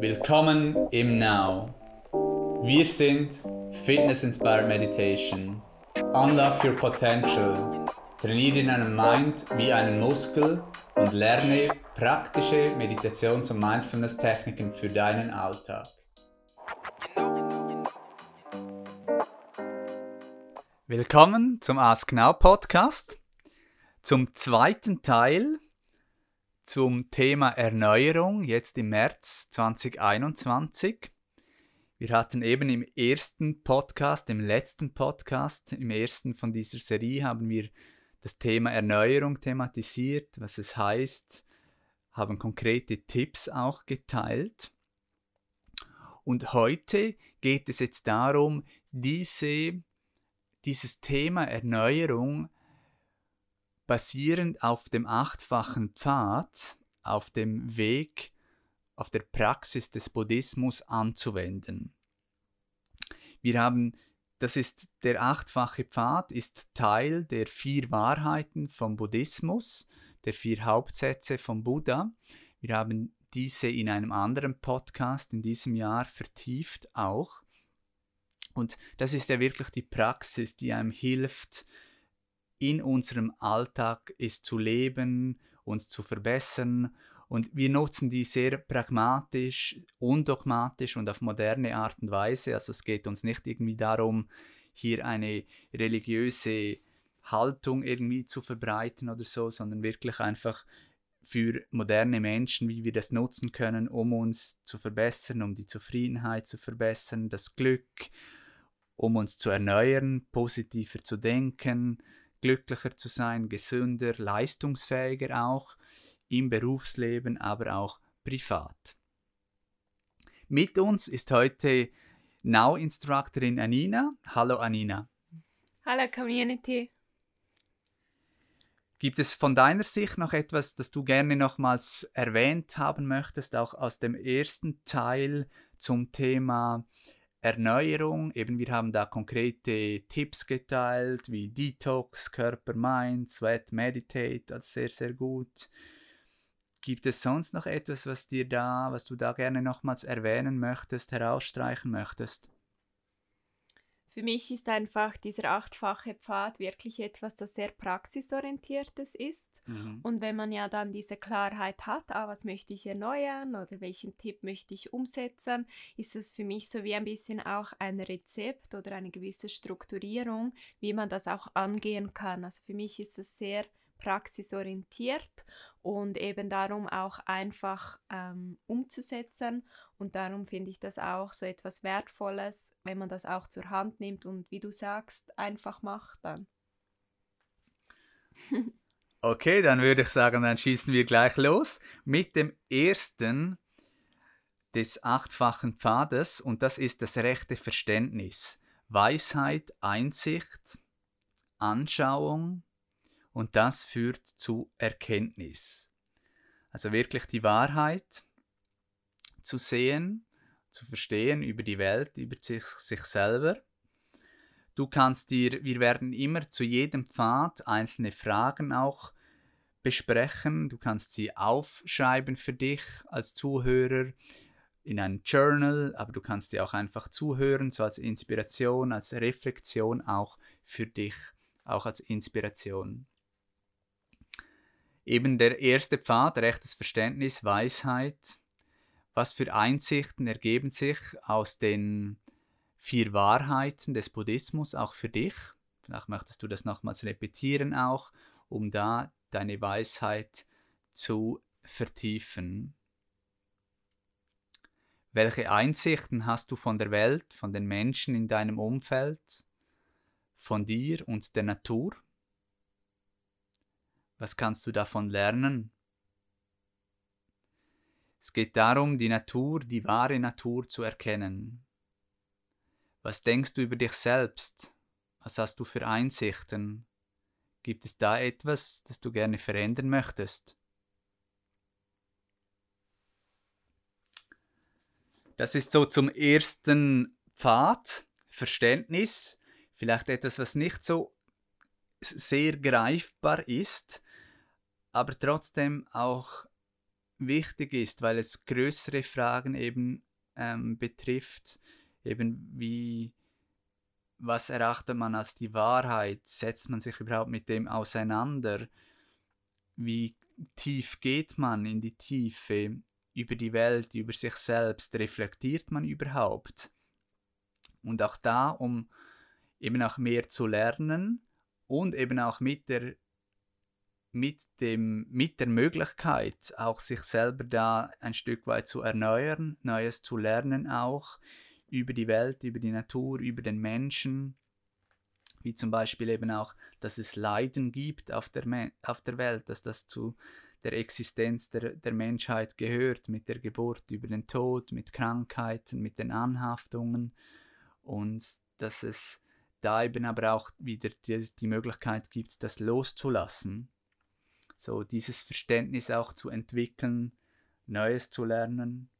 Willkommen im Now. Wir sind Fitness Inspired Meditation. Unlock your potential. Trainiere deinen Mind wie einen Muskel und lerne praktische Meditations- und Mindfulness-Techniken für deinen Alltag. Willkommen zum Ask Now Podcast, zum zweiten Teil zum Thema Erneuerung, jetzt im März 2021. Wir hatten eben im ersten Podcast, im letzten Podcast, im ersten von dieser Serie haben wir das Thema Erneuerung thematisiert, was es heißt, haben konkrete Tipps auch geteilt. Und heute geht es jetzt darum, diese, dieses Thema Erneuerung basierend auf dem achtfachen Pfad, auf dem Weg, auf der Praxis des Buddhismus anzuwenden. Wir haben, das ist der achtfache Pfad, ist Teil der vier Wahrheiten vom Buddhismus, der vier Hauptsätze vom Buddha. Wir haben diese in einem anderen Podcast in diesem Jahr vertieft auch. Und das ist ja wirklich die Praxis, die einem hilft, in unserem Alltag ist zu leben, uns zu verbessern. Und wir nutzen die sehr pragmatisch, undogmatisch und auf moderne Art und Weise. Also es geht uns nicht irgendwie darum, hier eine religiöse Haltung irgendwie zu verbreiten oder so, sondern wirklich einfach für moderne Menschen, wie wir das nutzen können, um uns zu verbessern, um die Zufriedenheit zu verbessern, das Glück, um uns zu erneuern, positiver zu denken, glücklicher zu sein, gesünder, leistungsfähiger auch im Berufsleben, aber auch privat. Mit uns ist heute Now-Instructorin Anina. Hallo Anina. Hallo Community. Gibt es von deiner Sicht noch etwas, das du gerne nochmals erwähnt haben möchtest, auch aus dem ersten Teil zum Thema Erneuerung. Eben, wir haben da konkrete Tipps geteilt, wie Detox, Körper, Mind, Sweat, Meditate, das sehr, sehr gut. Gibt es sonst noch etwas, was dir da, was du da gerne nochmals erwähnen möchtest, herausstreichen möchtest? Für mich ist einfach dieser achtfache Pfad wirklich etwas, das sehr praxisorientiertes ist. Mhm. Und wenn man ja dann diese Klarheit hat, ah, was möchte ich erneuern oder welchen Tipp möchte ich umsetzen, ist es für mich so wie ein bisschen auch ein Rezept oder eine gewisse Strukturierung, wie man das auch angehen kann. Also für mich ist es sehr praxisorientiert und eben darum auch einfach ähm, umzusetzen. Und darum finde ich das auch so etwas Wertvolles, wenn man das auch zur Hand nimmt und wie du sagst, einfach macht dann. okay, dann würde ich sagen, dann schießen wir gleich los mit dem ersten des achtfachen Pfades und das ist das rechte Verständnis. Weisheit, Einsicht, Anschauung, und das führt zu Erkenntnis. Also wirklich die Wahrheit zu sehen, zu verstehen über die Welt, über sich, sich selber. Du kannst dir, wir werden immer zu jedem Pfad einzelne Fragen auch besprechen. Du kannst sie aufschreiben für dich als Zuhörer in einem Journal, aber du kannst sie auch einfach zuhören, so als Inspiration, als Reflexion auch für dich, auch als Inspiration. Eben der erste Pfad, rechtes Verständnis, Weisheit. Was für Einsichten ergeben sich aus den vier Wahrheiten des Buddhismus auch für dich? Vielleicht möchtest du das nochmals repetieren auch, um da deine Weisheit zu vertiefen. Welche Einsichten hast du von der Welt, von den Menschen in deinem Umfeld, von dir und der Natur? Was kannst du davon lernen? Es geht darum, die Natur, die wahre Natur zu erkennen. Was denkst du über dich selbst? Was hast du für Einsichten? Gibt es da etwas, das du gerne verändern möchtest? Das ist so zum ersten Pfad, Verständnis, vielleicht etwas, was nicht so sehr greifbar ist, aber trotzdem auch wichtig ist, weil es größere Fragen eben ähm, betrifft, eben wie, was erachtet man als die Wahrheit, setzt man sich überhaupt mit dem auseinander, wie tief geht man in die Tiefe über die Welt, über sich selbst, reflektiert man überhaupt? Und auch da, um eben auch mehr zu lernen und eben auch mit der mit, dem, mit der Möglichkeit, auch sich selber da ein Stück weit zu erneuern, Neues zu lernen auch über die Welt, über die Natur, über den Menschen, wie zum Beispiel eben auch, dass es Leiden gibt auf der, auf der Welt, dass das zu der Existenz der, der Menschheit gehört, mit der Geburt über den Tod, mit Krankheiten, mit den Anhaftungen und dass es da eben aber auch wieder die, die Möglichkeit gibt, das loszulassen. So dieses Verständnis auch zu entwickeln, Neues zu lernen.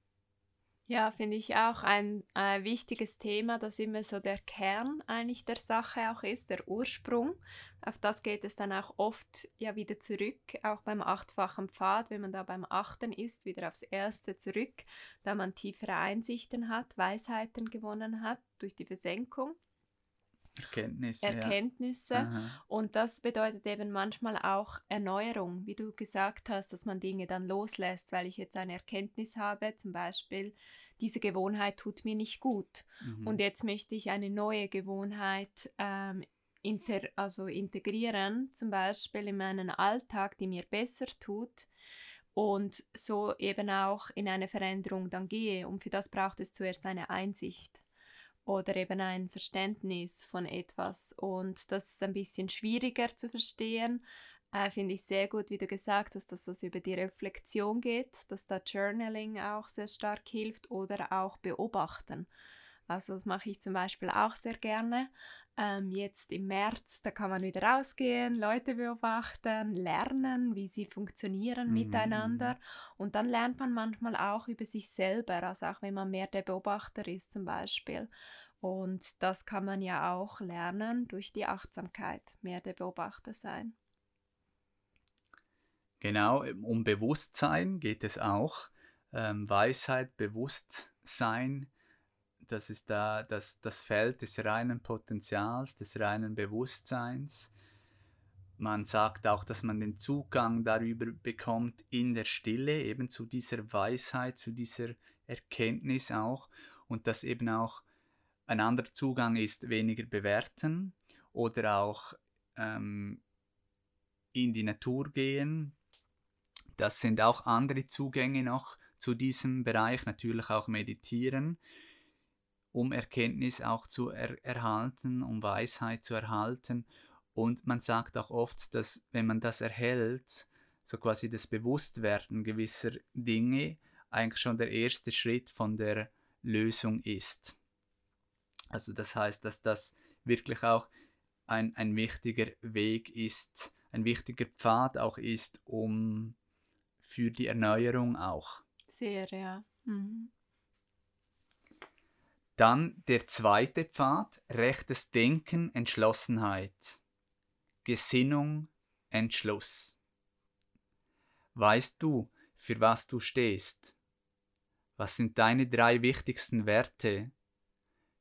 Ja, finde ich auch ein äh, wichtiges Thema, das immer so der Kern eigentlich der Sache auch ist, der Ursprung. Auf das geht es dann auch oft ja wieder zurück, auch beim achtfachen Pfad, wenn man da beim Achten ist, wieder aufs Erste zurück, da man tiefere Einsichten hat, Weisheiten gewonnen hat durch die Versenkung. Erkenntnisse. Erkenntnisse. Ja. Und das bedeutet eben manchmal auch Erneuerung, wie du gesagt hast, dass man Dinge dann loslässt, weil ich jetzt eine Erkenntnis habe, zum Beispiel, diese Gewohnheit tut mir nicht gut. Mhm. Und jetzt möchte ich eine neue Gewohnheit ähm, inter, also integrieren, zum Beispiel in meinen Alltag, die mir besser tut und so eben auch in eine Veränderung dann gehe. Und für das braucht es zuerst eine Einsicht oder eben ein Verständnis von etwas. Und das ist ein bisschen schwieriger zu verstehen. Äh, Finde ich sehr gut, wie du gesagt hast, dass das über die Reflexion geht, dass da Journaling auch sehr stark hilft oder auch Beobachten. Also das mache ich zum Beispiel auch sehr gerne. Ähm, jetzt im März, da kann man wieder rausgehen, Leute beobachten, lernen, wie sie funktionieren mhm. miteinander. Und dann lernt man manchmal auch über sich selber, also auch wenn man mehr der Beobachter ist zum Beispiel. Und das kann man ja auch lernen durch die Achtsamkeit, mehr der Beobachter sein. Genau, um Bewusstsein geht es auch. Ähm, Weisheit, Bewusstsein das ist da das, das Feld des reinen Potenzials, des reinen Bewusstseins. Man sagt auch, dass man den Zugang darüber bekommt in der Stille, eben zu dieser Weisheit, zu dieser Erkenntnis auch. Und dass eben auch ein anderer Zugang ist, weniger bewerten oder auch ähm, in die Natur gehen. Das sind auch andere Zugänge noch zu diesem Bereich, natürlich auch meditieren um Erkenntnis auch zu er erhalten, um Weisheit zu erhalten. Und man sagt auch oft, dass wenn man das erhält, so quasi das Bewusstwerden gewisser Dinge eigentlich schon der erste Schritt von der Lösung ist. Also das heißt, dass das wirklich auch ein, ein wichtiger Weg ist, ein wichtiger Pfad auch ist, um für die Erneuerung auch. Sehr, ja. Mhm. Dann der zweite Pfad, rechtes Denken, Entschlossenheit. Gesinnung, Entschluss. Weißt du, für was du stehst? Was sind deine drei wichtigsten Werte?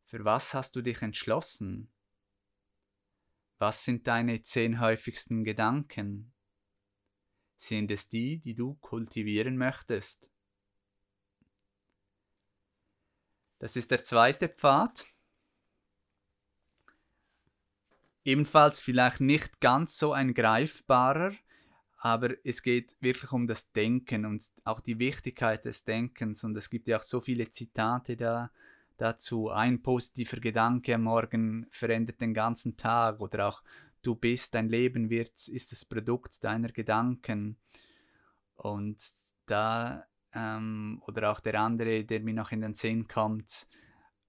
Für was hast du dich entschlossen? Was sind deine zehn häufigsten Gedanken? Sind es die, die du kultivieren möchtest? Das ist der zweite Pfad. Ebenfalls vielleicht nicht ganz so ein greifbarer, aber es geht wirklich um das Denken und auch die Wichtigkeit des Denkens. Und es gibt ja auch so viele Zitate da, dazu. Ein positiver Gedanke am Morgen verändert den ganzen Tag oder auch du bist, dein Leben wird, ist das Produkt deiner Gedanken. Und da ähm, oder auch der andere, der mir noch in den Sinn kommt,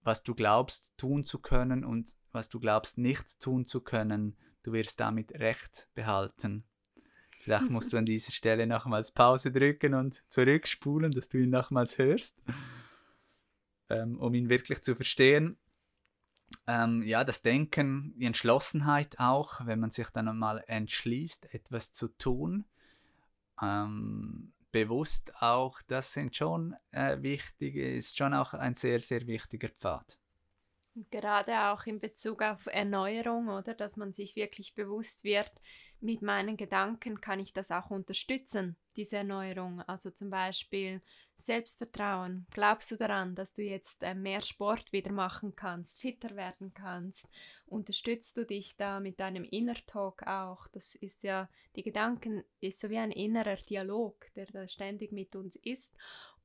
was du glaubst tun zu können und was du glaubst nicht tun zu können, du wirst damit Recht behalten. Vielleicht musst du an dieser Stelle nochmals Pause drücken und zurückspulen, dass du ihn nochmals hörst, ähm, um ihn wirklich zu verstehen. Ähm, ja, das Denken, die Entschlossenheit auch, wenn man sich dann einmal entschließt, etwas zu tun. Ähm, bewusst auch, das sind schon äh, wichtige, ist schon auch ein sehr, sehr wichtiger Pfad. Gerade auch in Bezug auf Erneuerung, oder dass man sich wirklich bewusst wird, mit meinen Gedanken kann ich das auch unterstützen, diese Erneuerung. Also zum Beispiel Selbstvertrauen. Glaubst du daran, dass du jetzt äh, mehr Sport wieder machen kannst, fitter werden kannst? Unterstützt du dich da mit deinem Inner Talk auch? Das ist ja, die Gedanken ist so wie ein innerer Dialog, der da ständig mit uns ist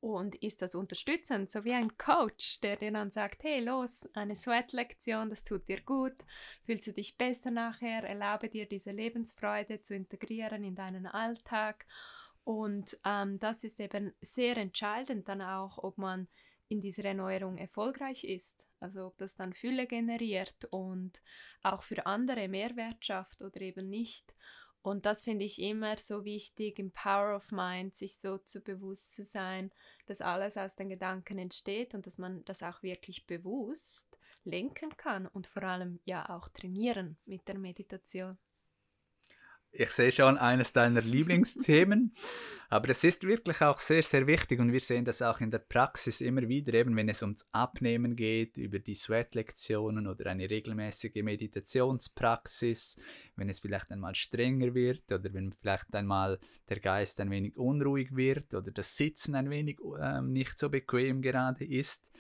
und ist das unterstützend, so wie ein Coach, der dir dann sagt, hey, los, eine Sweat-Lektion, das tut dir gut, fühlst du dich besser nachher, erlaube dir diese Lebensfreude zu integrieren in deinen Alltag. Und ähm, das ist eben sehr entscheidend dann auch, ob man in dieser Erneuerung erfolgreich ist. Also ob das dann Fülle generiert und auch für andere Mehrwert schafft oder eben nicht. Und das finde ich immer so wichtig, im Power of Mind, sich so zu bewusst zu sein, dass alles aus den Gedanken entsteht und dass man das auch wirklich bewusst lenken kann und vor allem ja auch trainieren mit der Meditation. Ich sehe schon eines deiner Lieblingsthemen, aber es ist wirklich auch sehr, sehr wichtig und wir sehen das auch in der Praxis immer wieder, eben wenn es ums Abnehmen geht, über die Sweat-Lektionen oder eine regelmäßige Meditationspraxis, wenn es vielleicht einmal strenger wird oder wenn vielleicht einmal der Geist ein wenig unruhig wird oder das Sitzen ein wenig äh, nicht so bequem gerade ist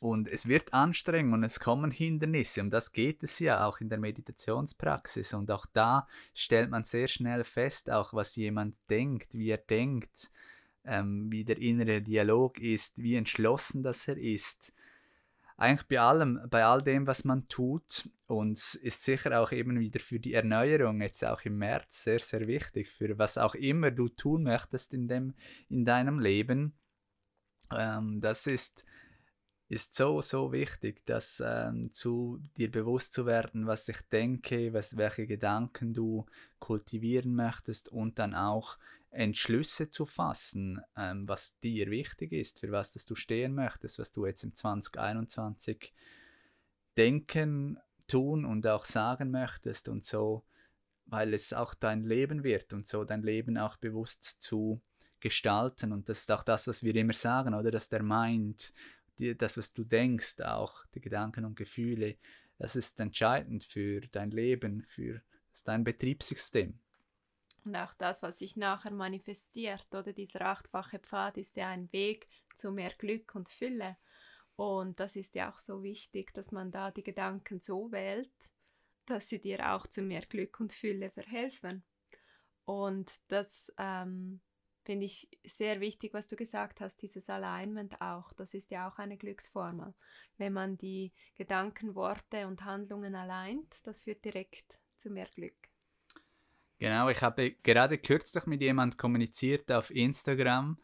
und es wird anstrengend und es kommen Hindernisse. Um das geht es ja auch in der Meditationspraxis. Und auch da stellt man sehr schnell fest, auch was jemand denkt, wie er denkt, ähm, wie der innere Dialog ist, wie entschlossen das er ist. Eigentlich bei allem, bei all dem, was man tut. Und ist sicher auch eben wieder für die Erneuerung, jetzt auch im März, sehr, sehr wichtig. Für was auch immer du tun möchtest in, dem, in deinem Leben. Ähm, das ist ist so, so wichtig, dass ähm, zu dir bewusst zu werden, was ich denke, was, welche Gedanken du kultivieren möchtest und dann auch Entschlüsse zu fassen, ähm, was dir wichtig ist, für was dass du stehen möchtest, was du jetzt im 2021 denken, tun und auch sagen möchtest und so, weil es auch dein Leben wird und so dein Leben auch bewusst zu gestalten. Und das ist auch das, was wir immer sagen, oder? Dass der Mind die, das, was du denkst, auch die Gedanken und Gefühle, das ist entscheidend für dein Leben, für dein Betriebssystem. Und auch das, was sich nachher manifestiert, oder dieser achtfache Pfad ist ja ein Weg zu mehr Glück und Fülle. Und das ist ja auch so wichtig, dass man da die Gedanken so wählt, dass sie dir auch zu mehr Glück und Fülle verhelfen. Und das ähm, finde ich sehr wichtig, was du gesagt hast, dieses Alignment auch. Das ist ja auch eine Glücksformel. Wenn man die Gedanken, Worte und Handlungen alleint, das führt direkt zu mehr Glück. Genau, ich habe gerade kürzlich mit jemand kommuniziert auf Instagram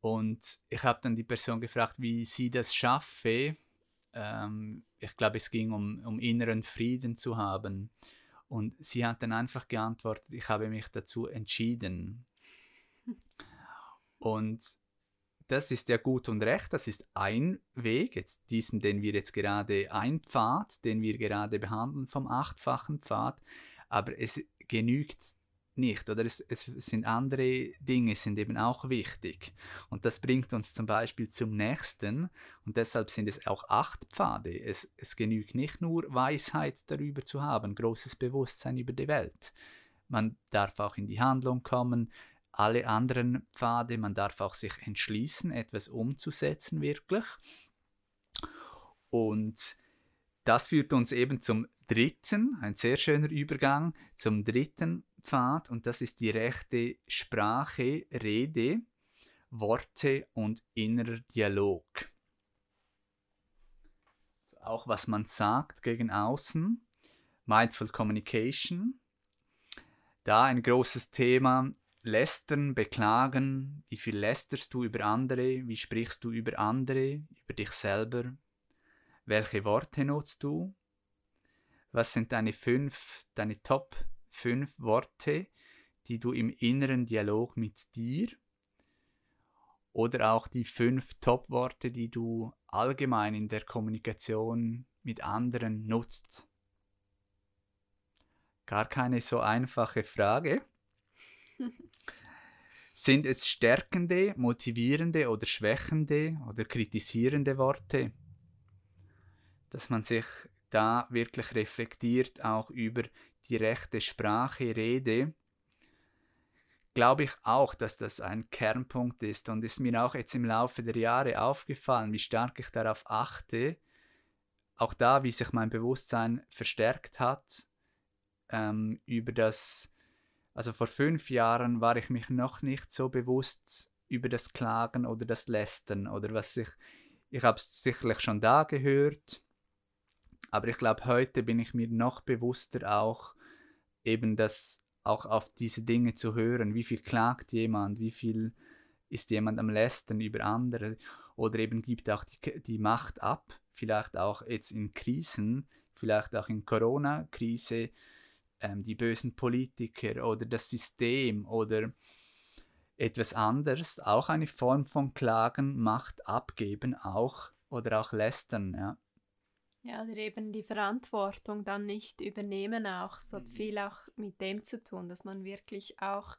und ich habe dann die Person gefragt, wie sie das schaffe. Ähm, ich glaube, es ging um, um inneren Frieden zu haben. Und sie hat dann einfach geantwortet, ich habe mich dazu entschieden. Und das ist ja gut und recht, das ist ein Weg, jetzt diesen, den wir jetzt gerade, ein Pfad, den wir gerade behandeln vom achtfachen Pfad, aber es genügt nicht, oder es, es sind andere Dinge, sind eben auch wichtig. Und das bringt uns zum Beispiel zum nächsten, und deshalb sind es auch acht Pfade. Es, es genügt nicht nur Weisheit darüber zu haben, großes Bewusstsein über die Welt. Man darf auch in die Handlung kommen, alle anderen Pfade. Man darf auch sich entschließen, etwas umzusetzen wirklich. Und das führt uns eben zum dritten, ein sehr schöner Übergang, zum dritten Pfad und das ist die rechte Sprache, Rede, Worte und innerer Dialog. Auch was man sagt gegen außen, Mindful Communication. Da ein großes Thema, Lästern, Beklagen, wie viel lästerst du über andere, wie sprichst du über andere, über dich selber, welche Worte nutzt du, was sind deine fünf, deine Top fünf Worte, die du im inneren Dialog mit dir oder auch die fünf Top-Worte, die du allgemein in der Kommunikation mit anderen nutzt. Gar keine so einfache Frage. Sind es stärkende, motivierende oder schwächende oder kritisierende Worte? Dass man sich da wirklich reflektiert, auch über die rechte Sprache, Rede, glaube ich auch, dass das ein Kernpunkt ist und ist mir auch jetzt im Laufe der Jahre aufgefallen, wie stark ich darauf achte, auch da, wie sich mein Bewusstsein verstärkt hat, ähm, über das, also vor fünf Jahren war ich mich noch nicht so bewusst über das Klagen oder das Lästern oder was ich, ich habe es sicherlich schon da gehört, aber ich glaube, heute bin ich mir noch bewusster auch eben das auch auf diese Dinge zu hören. Wie viel klagt jemand, wie viel ist jemand am Lästern über andere oder eben gibt auch die, die Macht ab, vielleicht auch jetzt in Krisen, vielleicht auch in Corona-Krise, ähm, die bösen Politiker oder das System oder etwas anderes, auch eine Form von Klagen, Macht abgeben, auch oder auch lästern, ja. Ja, oder eben die Verantwortung dann nicht übernehmen auch. Es hat mhm. viel auch mit dem zu tun, dass man wirklich auch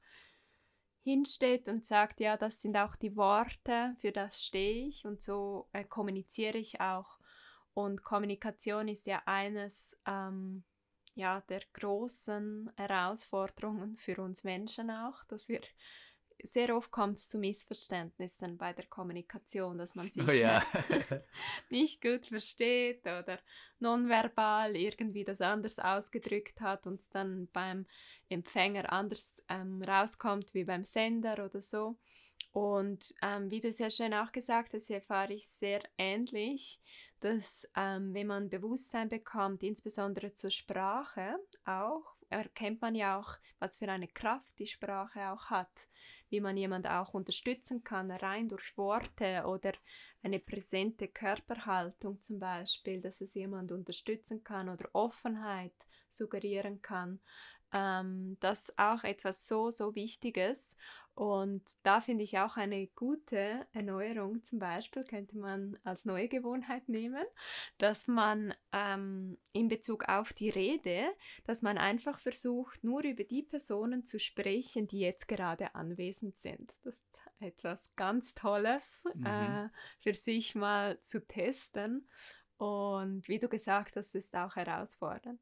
hinsteht und sagt, ja, das sind auch die Worte, für das stehe ich und so äh, kommuniziere ich auch. Und Kommunikation ist ja eines ähm, ja, der großen Herausforderungen für uns Menschen auch, dass wir sehr oft kommt es zu Missverständnissen bei der Kommunikation, dass man sich oh ja. nicht gut versteht oder nonverbal irgendwie das anders ausgedrückt hat und es dann beim Empfänger anders ähm, rauskommt wie beim Sender oder so. Und ähm, wie du sehr schön auch gesagt hast, erfahre ich sehr ähnlich, dass ähm, wenn man Bewusstsein bekommt, insbesondere zur Sprache auch, erkennt man ja auch, was für eine Kraft die Sprache auch hat, wie man jemand auch unterstützen kann, rein durch Worte oder eine präsente Körperhaltung zum Beispiel, dass es jemand unterstützen kann oder Offenheit suggerieren kann. Ähm, das ist auch etwas so, so Wichtiges. Und da finde ich auch eine gute Erneuerung zum Beispiel, könnte man als neue Gewohnheit nehmen, dass man ähm, in Bezug auf die Rede, dass man einfach versucht, nur über die Personen zu sprechen, die jetzt gerade anwesend sind. Das ist etwas ganz Tolles mhm. äh, für sich mal zu testen. Und wie du gesagt hast, ist auch herausfordernd.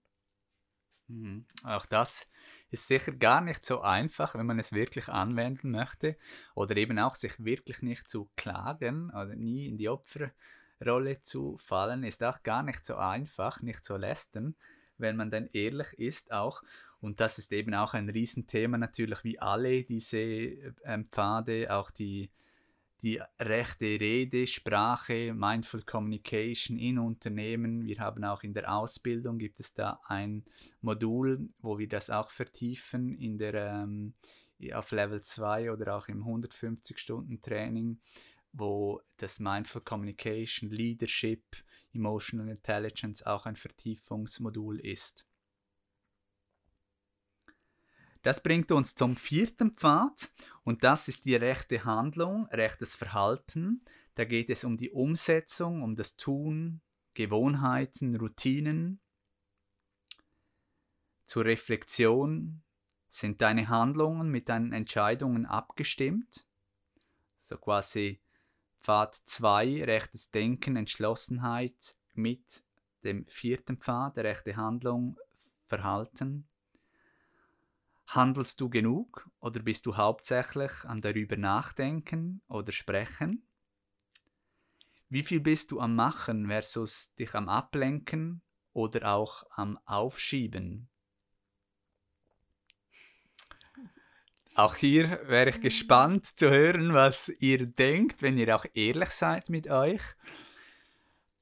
Mhm. Auch das ist sicher gar nicht so einfach, wenn man es wirklich anwenden möchte oder eben auch sich wirklich nicht zu klagen oder nie in die Opferrolle zu fallen, ist auch gar nicht so einfach, nicht so lästern, wenn man dann ehrlich ist auch. Und das ist eben auch ein Riesenthema natürlich, wie alle diese äh, Pfade, auch die die rechte Rede, Sprache, Mindful Communication in Unternehmen. Wir haben auch in der Ausbildung, gibt es da ein Modul, wo wir das auch vertiefen in der, ähm, auf Level 2 oder auch im 150-Stunden-Training, wo das Mindful Communication, Leadership, Emotional Intelligence auch ein Vertiefungsmodul ist. Das bringt uns zum vierten Pfad und das ist die rechte Handlung, rechtes Verhalten. Da geht es um die Umsetzung, um das Tun, Gewohnheiten, Routinen. Zur Reflexion sind deine Handlungen mit deinen Entscheidungen abgestimmt. So quasi Pfad 2, rechtes Denken, Entschlossenheit mit dem vierten Pfad, rechte Handlung, Verhalten. Handelst du genug oder bist du hauptsächlich am darüber nachdenken oder sprechen? Wie viel bist du am Machen versus dich am Ablenken oder auch am Aufschieben? Auch hier wäre ich gespannt zu hören, was ihr denkt, wenn ihr auch ehrlich seid mit euch.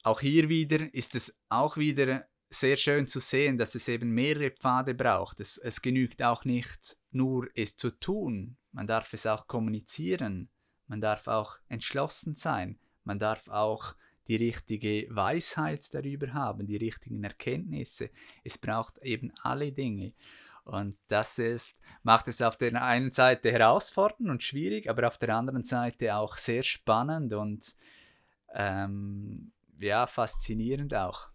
Auch hier wieder ist es auch wieder sehr schön zu sehen, dass es eben mehrere Pfade braucht. Es, es genügt auch nicht nur es zu tun, man darf es auch kommunizieren, man darf auch entschlossen sein, man darf auch die richtige Weisheit darüber haben, die richtigen Erkenntnisse. Es braucht eben alle Dinge. Und das ist, macht es auf der einen Seite herausfordernd und schwierig, aber auf der anderen Seite auch sehr spannend und ähm, ja, faszinierend auch.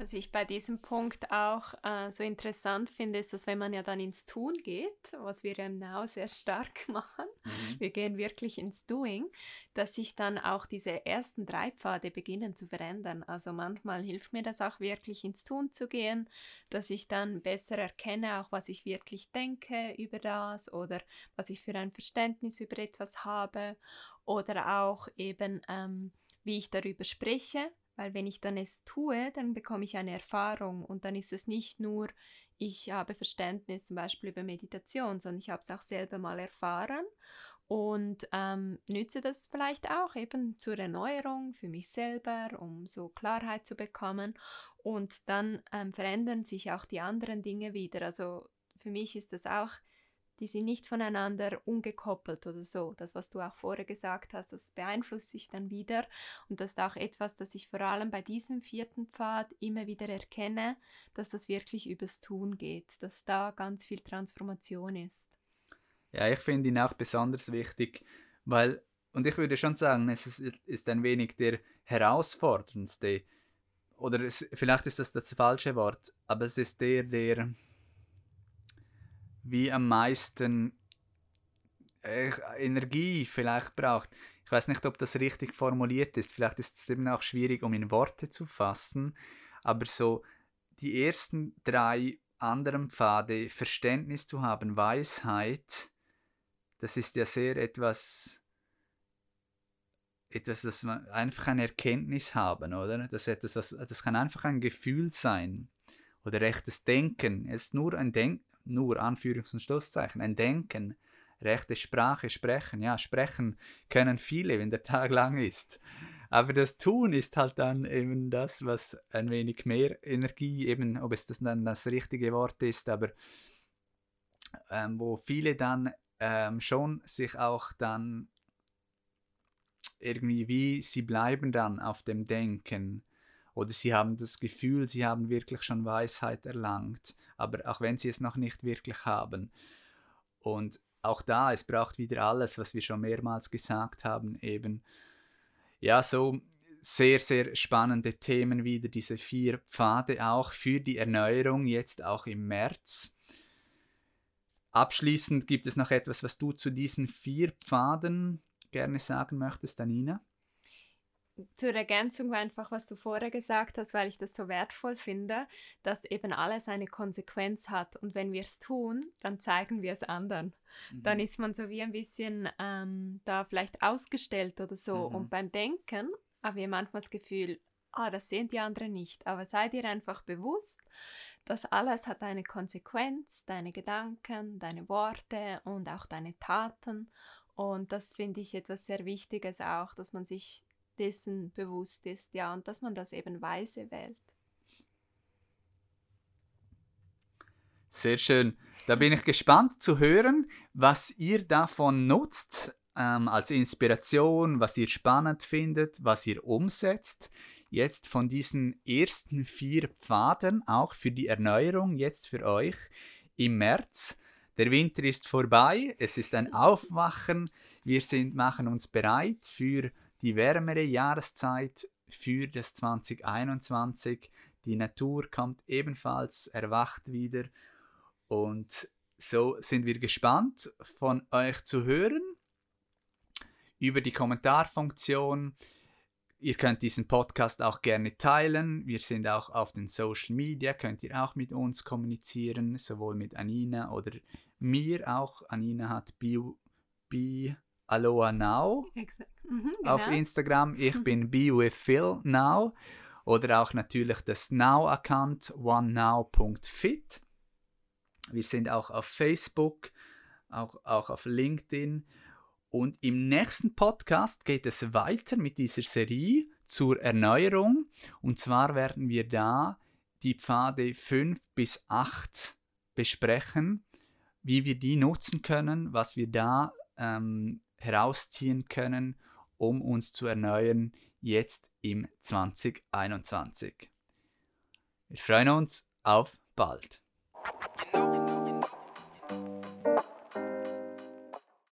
Was ich bei diesem Punkt auch äh, so interessant finde, ist, dass wenn man ja dann ins Tun geht, was wir im Now sehr stark machen, mhm. wir gehen wirklich ins Doing, dass sich dann auch diese ersten drei Pfade beginnen zu verändern. Also manchmal hilft mir das auch wirklich ins Tun zu gehen, dass ich dann besser erkenne, auch was ich wirklich denke über das oder was ich für ein Verständnis über etwas habe oder auch eben, ähm, wie ich darüber spreche weil wenn ich dann es tue, dann bekomme ich eine Erfahrung. Und dann ist es nicht nur, ich habe Verständnis zum Beispiel über Meditation, sondern ich habe es auch selber mal erfahren. Und ähm, nütze das vielleicht auch eben zur Erneuerung für mich selber, um so Klarheit zu bekommen. Und dann ähm, verändern sich auch die anderen Dinge wieder. Also für mich ist das auch die sind nicht voneinander ungekoppelt oder so. Das, was du auch vorher gesagt hast, das beeinflusst sich dann wieder. Und das ist auch etwas, das ich vor allem bei diesem vierten Pfad immer wieder erkenne, dass das wirklich übers Tun geht, dass da ganz viel Transformation ist. Ja, ich finde ihn auch besonders wichtig, weil, und ich würde schon sagen, es ist, ist ein wenig der herausforderndste, oder es, vielleicht ist das das falsche Wort, aber es ist der, der wie am meisten äh, Energie vielleicht braucht. Ich weiß nicht, ob das richtig formuliert ist. Vielleicht ist es eben auch schwierig, um in Worte zu fassen. Aber so die ersten drei anderen Pfade, Verständnis zu haben, Weisheit, das ist ja sehr etwas, etwas, das man einfach eine Erkenntnis haben, oder? Das, etwas, was, das kann einfach ein Gefühl sein oder rechtes Denken. Es ist nur ein Denken nur Anführungs- und Schlusszeichen, ein Denken, rechte Sprache sprechen. Ja, sprechen können viele, wenn der Tag lang ist. Aber das Tun ist halt dann eben das, was ein wenig mehr Energie, eben, ob es das dann das richtige Wort ist, aber ähm, wo viele dann ähm, schon sich auch dann irgendwie wie sie bleiben dann auf dem Denken oder sie haben das Gefühl, sie haben wirklich schon Weisheit erlangt, aber auch wenn sie es noch nicht wirklich haben. Und auch da, es braucht wieder alles, was wir schon mehrmals gesagt haben, eben, ja, so sehr, sehr spannende Themen wieder, diese vier Pfade auch für die Erneuerung, jetzt auch im März. Abschließend gibt es noch etwas, was du zu diesen vier Pfaden gerne sagen möchtest, Anina? Zur Ergänzung einfach, was du vorher gesagt hast, weil ich das so wertvoll finde, dass eben alles eine Konsequenz hat. Und wenn wir es tun, dann zeigen wir es anderen. Mhm. Dann ist man so wie ein bisschen ähm, da vielleicht ausgestellt oder so. Mhm. Und beim Denken haben wir manchmal das Gefühl, ah, das sehen die anderen nicht. Aber sei dir einfach bewusst, dass alles hat eine Konsequenz, deine Gedanken, deine Worte und auch deine Taten. Und das finde ich etwas sehr Wichtiges auch, dass man sich dessen bewusst ist, ja, und dass man das eben weise wählt. Sehr schön. Da bin ich gespannt zu hören, was ihr davon nutzt ähm, als Inspiration, was ihr spannend findet, was ihr umsetzt. Jetzt von diesen ersten vier Pfaden, auch für die Erneuerung, jetzt für euch im März. Der Winter ist vorbei, es ist ein Aufwachen. Wir sind, machen uns bereit für die wärmere Jahreszeit für das 2021. Die Natur kommt ebenfalls erwacht wieder und so sind wir gespannt von euch zu hören über die Kommentarfunktion. Ihr könnt diesen Podcast auch gerne teilen. Wir sind auch auf den Social Media, könnt ihr auch mit uns kommunizieren, sowohl mit Anina oder mir auch. Anina hat Bi Aloha Now mhm, genau. auf Instagram. Ich bin Be with Phil Now. Oder auch natürlich das Now-Account onenow.fit. Wir sind auch auf Facebook, auch, auch auf LinkedIn. Und im nächsten Podcast geht es weiter mit dieser Serie zur Erneuerung. Und zwar werden wir da die Pfade 5 bis 8 besprechen, wie wir die nutzen können, was wir da ähm, herausziehen können, um uns zu erneuern, jetzt im 2021. Wir freuen uns auf bald.